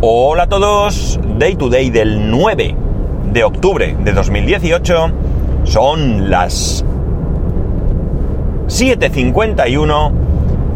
Hola a todos, Day to Day del 9 de octubre de 2018, son las 7.51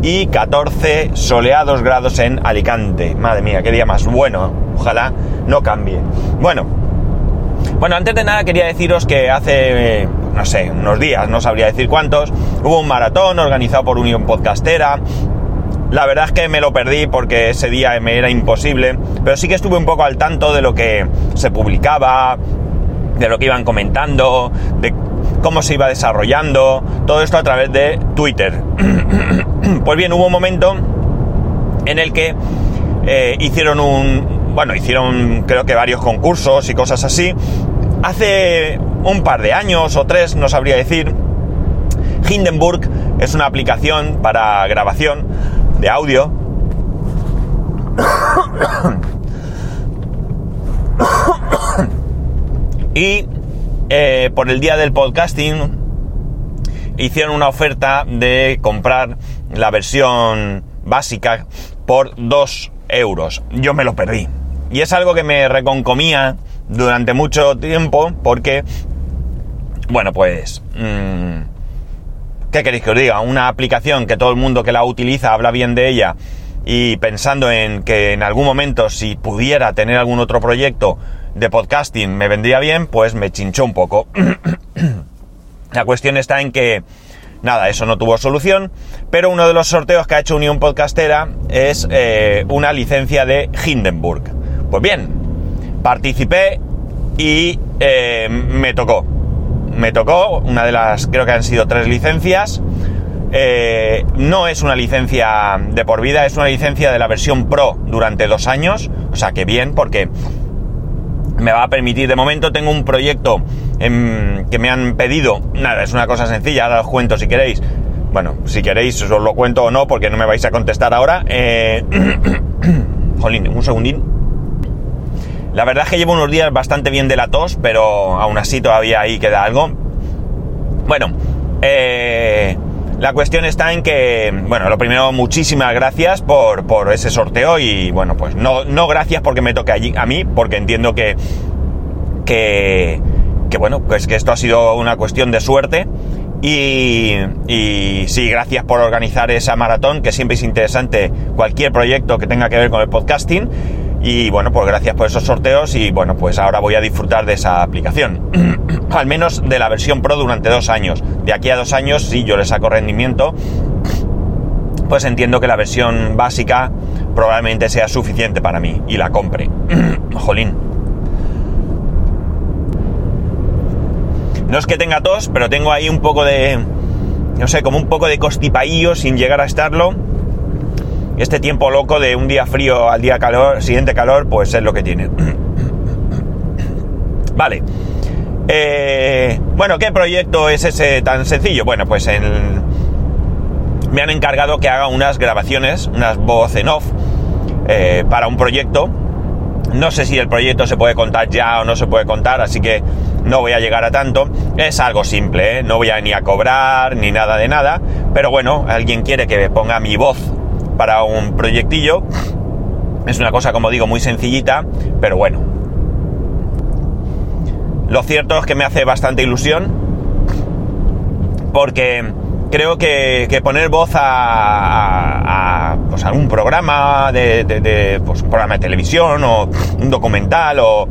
y 14 soleados grados en Alicante. Madre mía, qué día más bueno, ojalá no cambie. Bueno, bueno, antes de nada quería deciros que hace, no sé, unos días, no sabría decir cuántos, hubo un maratón organizado por Unión Podcastera, la verdad es que me lo perdí porque ese día me era imposible, pero sí que estuve un poco al tanto de lo que se publicaba, de lo que iban comentando, de cómo se iba desarrollando, todo esto a través de Twitter. pues bien, hubo un momento en el que eh, hicieron un, bueno, hicieron creo que varios concursos y cosas así. Hace un par de años o tres, no sabría decir, Hindenburg es una aplicación para grabación de audio. y eh, por el día del podcasting hicieron una oferta de comprar la versión básica por 2 euros. Yo me lo perdí. Y es algo que me reconcomía durante mucho tiempo porque, bueno, pues... Mmm, ¿Qué queréis que os diga? Una aplicación que todo el mundo que la utiliza habla bien de ella y pensando en que en algún momento si pudiera tener algún otro proyecto de podcasting me vendría bien, pues me chinchó un poco. la cuestión está en que, nada, eso no tuvo solución, pero uno de los sorteos que ha hecho Unión Podcastera es eh, una licencia de Hindenburg. Pues bien, participé y eh, me tocó me tocó, una de las, creo que han sido tres licencias. Eh, no es una licencia de por vida, es una licencia de la versión Pro durante dos años. O sea que bien, porque me va a permitir, de momento tengo un proyecto que me han pedido, nada, es una cosa sencilla, ahora os cuento si queréis. Bueno, si queréis os lo cuento o no, porque no me vais a contestar ahora. Eh... Jolín, un segundín. La verdad es que llevo unos días bastante bien de la tos, pero aún así todavía ahí queda algo. Bueno, eh, la cuestión está en que, bueno, lo primero, muchísimas gracias por, por ese sorteo y, bueno, pues no, no gracias porque me toque allí, a mí, porque entiendo que, que, que, bueno, pues que esto ha sido una cuestión de suerte. Y, y, sí, gracias por organizar esa maratón, que siempre es interesante cualquier proyecto que tenga que ver con el podcasting. Y bueno, pues gracias por esos sorteos y bueno, pues ahora voy a disfrutar de esa aplicación. Al menos de la versión Pro durante dos años. De aquí a dos años, si yo le saco rendimiento, pues entiendo que la versión básica probablemente sea suficiente para mí y la compre. Jolín. No es que tenga tos, pero tengo ahí un poco de... No sé, como un poco de costipaillo sin llegar a estarlo este tiempo loco de un día frío al día calor, siguiente calor, pues es lo que tiene. vale. Eh, bueno, ¿qué proyecto es ese tan sencillo? Bueno, pues me han encargado que haga unas grabaciones, unas voz en off, eh, para un proyecto. No sé si el proyecto se puede contar ya o no se puede contar, así que no voy a llegar a tanto. Es algo simple, ¿eh? no voy a ni a cobrar ni nada de nada. Pero bueno, alguien quiere que me ponga mi voz para un proyectillo. Es una cosa, como digo, muy sencillita, pero bueno. Lo cierto es que me hace bastante ilusión porque creo que, poner voz a, a, pues algún programa de, pues un programa de televisión o un documental o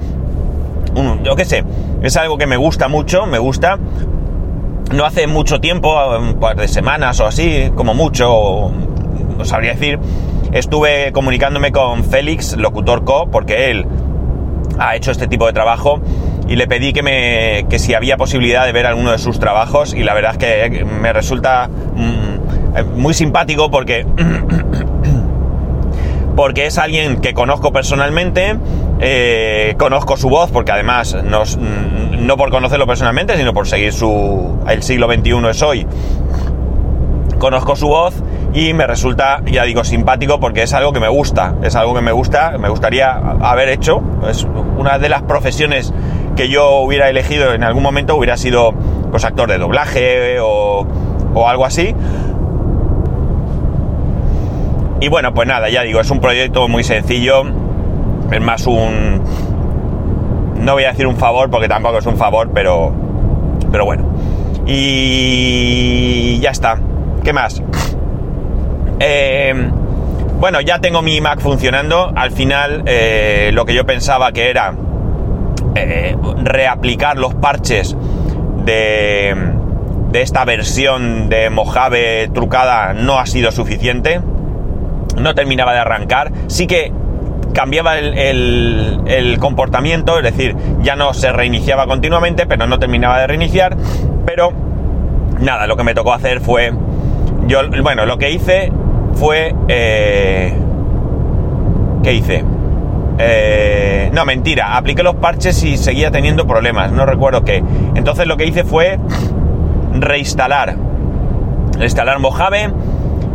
un, yo qué sé, es algo que me gusta mucho, me gusta. No hace mucho tiempo, un par de semanas o así, como mucho, no sabría decir, estuve comunicándome con Félix, locutor co, porque él ha hecho este tipo de trabajo y le pedí que me que si había posibilidad de ver alguno de sus trabajos y la verdad es que me resulta mm, muy simpático porque porque es alguien que conozco personalmente eh, conozco su voz porque además mm, no por conocerlo personalmente sino por seguir su el siglo XXI es hoy conozco su voz y me resulta, ya digo, simpático porque es algo que me gusta, es algo que me gusta, me gustaría haber hecho, es una de las profesiones que yo hubiera elegido en algún momento hubiera sido pues actor de doblaje o, o algo así. Y bueno, pues nada, ya digo, es un proyecto muy sencillo Es más un... No voy a decir un favor porque tampoco es un favor, pero... Pero bueno. Y ya está. ¿Qué más? Eh, bueno, ya tengo mi Mac funcionando. Al final, eh, lo que yo pensaba que era eh, reaplicar los parches de, de esta versión de Mojave trucada no ha sido suficiente. No terminaba de arrancar. Sí que cambiaba el, el, comportamiento, es decir, ya no se reiniciaba continuamente, pero no terminaba de reiniciar. Pero nada, lo que me tocó hacer fue. Yo, bueno, lo que hice fue... Eh, ¿Qué hice? Eh, no, mentira, apliqué los parches y seguía teniendo problemas, no recuerdo qué. Entonces lo que hice fue reinstalar. Reinstalar Mojave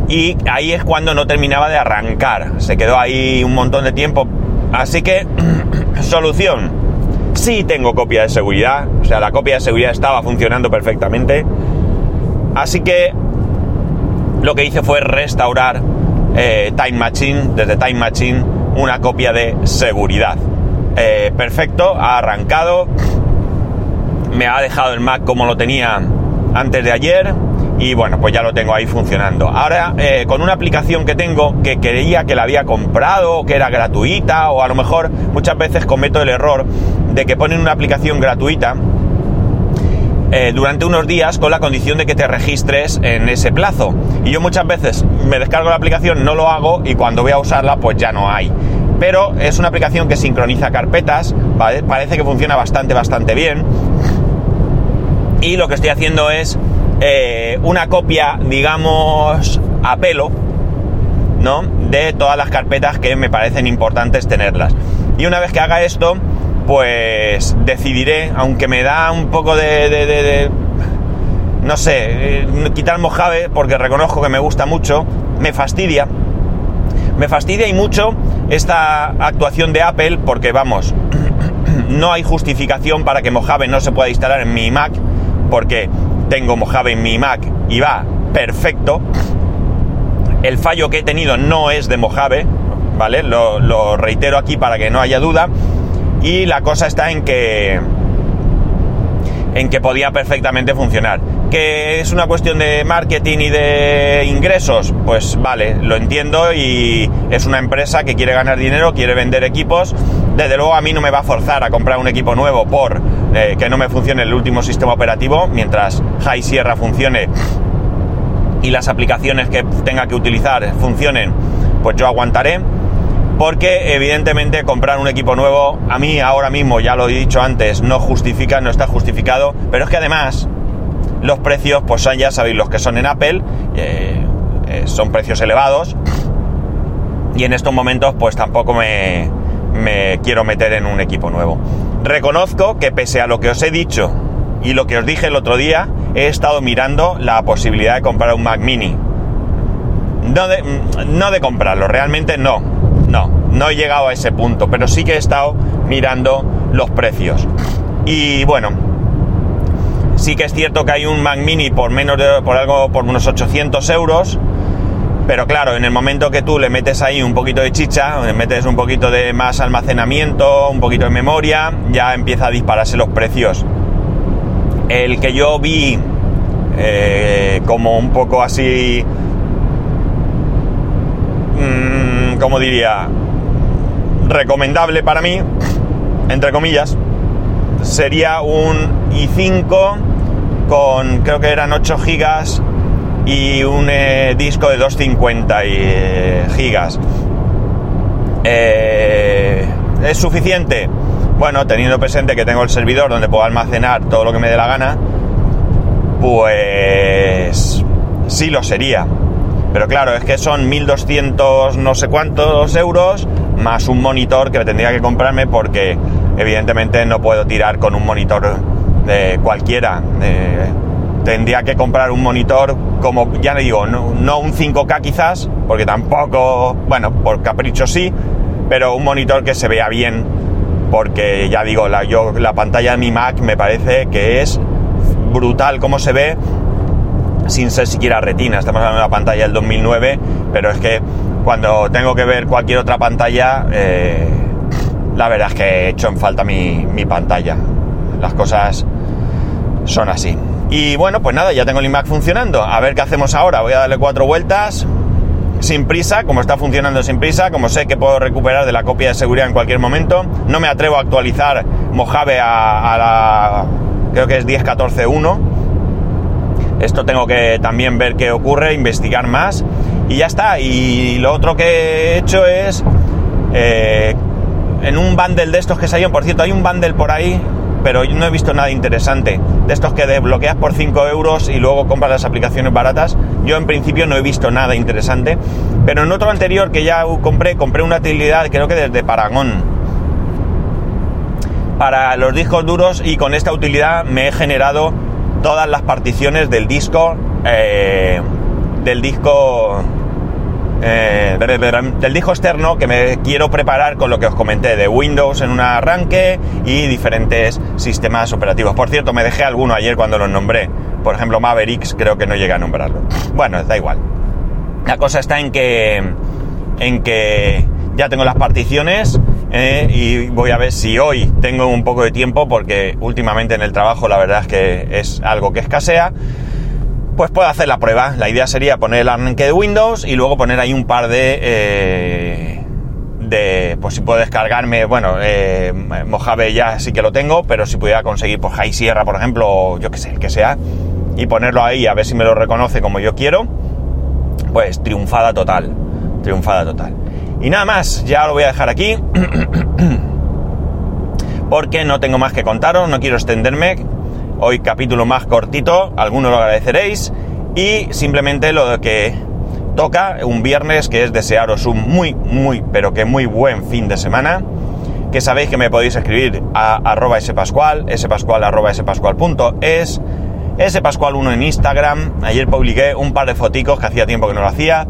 y ahí es cuando no terminaba de arrancar. Se quedó ahí un montón de tiempo. Así que, solución. Sí tengo copia de seguridad, o sea, la copia de seguridad estaba funcionando perfectamente. Así que lo que hice fue restaurar eh, Time Machine, desde Time Machine, una copia de seguridad. Eh, perfecto, ha arrancado, me ha dejado el Mac como lo tenía antes de ayer y bueno, pues ya lo tengo ahí funcionando. Ahora, eh, con una aplicación que tengo que creía que la había comprado, que era gratuita, o a lo mejor muchas veces cometo el error de que ponen una aplicación gratuita eh, durante unos días con la condición de que te registres en ese plazo. Y yo muchas veces me descargo la aplicación, no lo hago y cuando voy a usarla pues ya no hay. Pero es una aplicación que sincroniza carpetas, parece que funciona bastante, bastante bien. Y lo que estoy haciendo es eh, una copia, digamos, a pelo, ¿no? De todas las carpetas que me parecen importantes tenerlas. Y una vez que haga esto, pues decidiré, aunque me da un poco de, no sé, eh, quitar Mojave, porque reconozco que me gusta mucho, me fastidia. Me fastidia y mucho esta actuación de Apple, porque vamos, no hay justificación para que Mojave no se pueda instalar en mi Mac, porque tengo Mojave en mi Mac y va perfecto. El fallo que he tenido no es de Mojave, ¿vale? Lo, lo reitero aquí para que no haya duda. Y la cosa está en que en que podía perfectamente funcionar. ¿Que es una cuestión de marketing y de ingresos? Pues vale, lo entiendo y es una empresa que quiere ganar dinero, quiere vender equipos. Desde luego a mí no me va a forzar a comprar un equipo nuevo por eh, que no me funcione el último sistema operativo, mientras High Sierra funcione y las aplicaciones que tenga que utilizar funcionen, pues yo aguantaré porque evidentemente comprar un equipo nuevo a mí ahora mismo, ya lo he dicho antes, no justifica, no está justificado, pero es que además los precios, pues ya sabéis, los que son en Apple, eh, eh, son precios elevados y en estos momentos pues tampoco me, me quiero meter en un equipo nuevo. Reconozco que pese a lo que os he dicho y lo que os dije el otro día, he estado mirando la posibilidad de comprar un Mac mini. No de, no de comprarlo, realmente no no, he llegado a ese punto, pero sí que he estado mirando los precios. Y bueno, sí que es cierto que hay un Mac Mini por menos de, por algo, por unos 800 euros. Pero claro, en el momento que tú le metes ahí un poquito de chicha, le metes un poquito de más almacenamiento, un poquito de memoria, ya empieza a dispararse los precios. El que yo vi eh, como un poco así como diría, recomendable para mí, entre comillas, sería un i5 con creo que eran 8 gigas y un eh, disco de 250 gigas. Eh, ¿Es suficiente? Bueno, teniendo presente que tengo el servidor donde puedo almacenar todo lo que me dé la gana, pues sí lo sería. Pero claro, es que son 1200 no sé cuántos euros más un monitor que tendría que comprarme porque evidentemente no puedo tirar con un monitor de cualquiera. tendría que comprar un monitor como, ya le digo, no, un 5K quizás, porque tampoco, bueno, por capricho sí, pero un monitor que se vea bien, porque ya digo, la, yo, la pantalla de mi Mac me parece que es brutal como se ve sin ser siquiera retina. Estamos hablando de una pantalla del 2009, pero es que cuando tengo que ver cualquier otra pantalla, eh, la verdad es que he hecho en falta mi, mi pantalla. Las cosas son así. Y bueno, pues nada, ya tengo el iMac funcionando. A ver qué hacemos ahora. Voy a darle cuatro vueltas sin prisa, como está funcionando sin prisa, como sé que puedo recuperar de la copia de seguridad en cualquier momento. No me atrevo a actualizar Mojave a, la, creo que es 10.14.1. Esto tengo que también ver qué ocurre, investigar más y ya está. Y lo otro que he hecho es, eh, en un bundle de estos que salieron, por cierto, hay un bundle por ahí pero yo no he visto nada interesante. De estos que desbloqueas por 5 euros y luego compras las aplicaciones baratas, yo en principio no he visto nada interesante. Pero en otro anterior que ya compré, compré una utilidad, creo que desde Paragon, para los discos duros y con esta utilidad me he generado todas las particiones del disco, eh, del disco eh, del disco externo que me quiero preparar con lo que os comenté de Windows en un arranque y diferentes sistemas operativos. Por cierto, me dejé alguno ayer cuando los nombré. Por ejemplo, Mavericks creo que no llegué a nombrarlo. Bueno, da igual. La cosa está en que en que ya tengo las particiones eh, y voy a ver si hoy tengo un poco de tiempo porque últimamente en el trabajo la verdad es que es algo que escasea pues puedo hacer la prueba. La idea sería poner el arranque de Windows y luego poner ahí un par de... Eh, de pues si puedo descargarme, bueno, eh, Mojave ya sí que lo tengo, pero si pudiera conseguir por pues, High Sierra, por ejemplo, o yo que sé, el que sea, y ponerlo ahí a ver si me lo reconoce como yo quiero, pues triunfada total, triunfada total. Y nada más, ya lo voy a dejar aquí, porque no tengo más que contaros, no quiero extenderme, Hoy capítulo más cortito, algunos lo agradeceréis. Y simplemente lo que toca un viernes, que es desearos un muy, muy, pero que muy buen fin de semana. Que sabéis que me podéis escribir a arroba spascual, spascual arroba spascual.es, spascual1 en Instagram. Ayer publiqué un par de foticos que hacía tiempo que no lo hacía.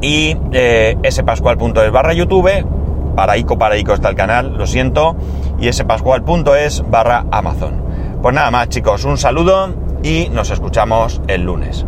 Y eh, spascual.es barra YouTube. Para Ico, para Ico está el canal, lo siento. Y spascual.es barra Amazon. Pues nada más chicos, un saludo y nos escuchamos el lunes.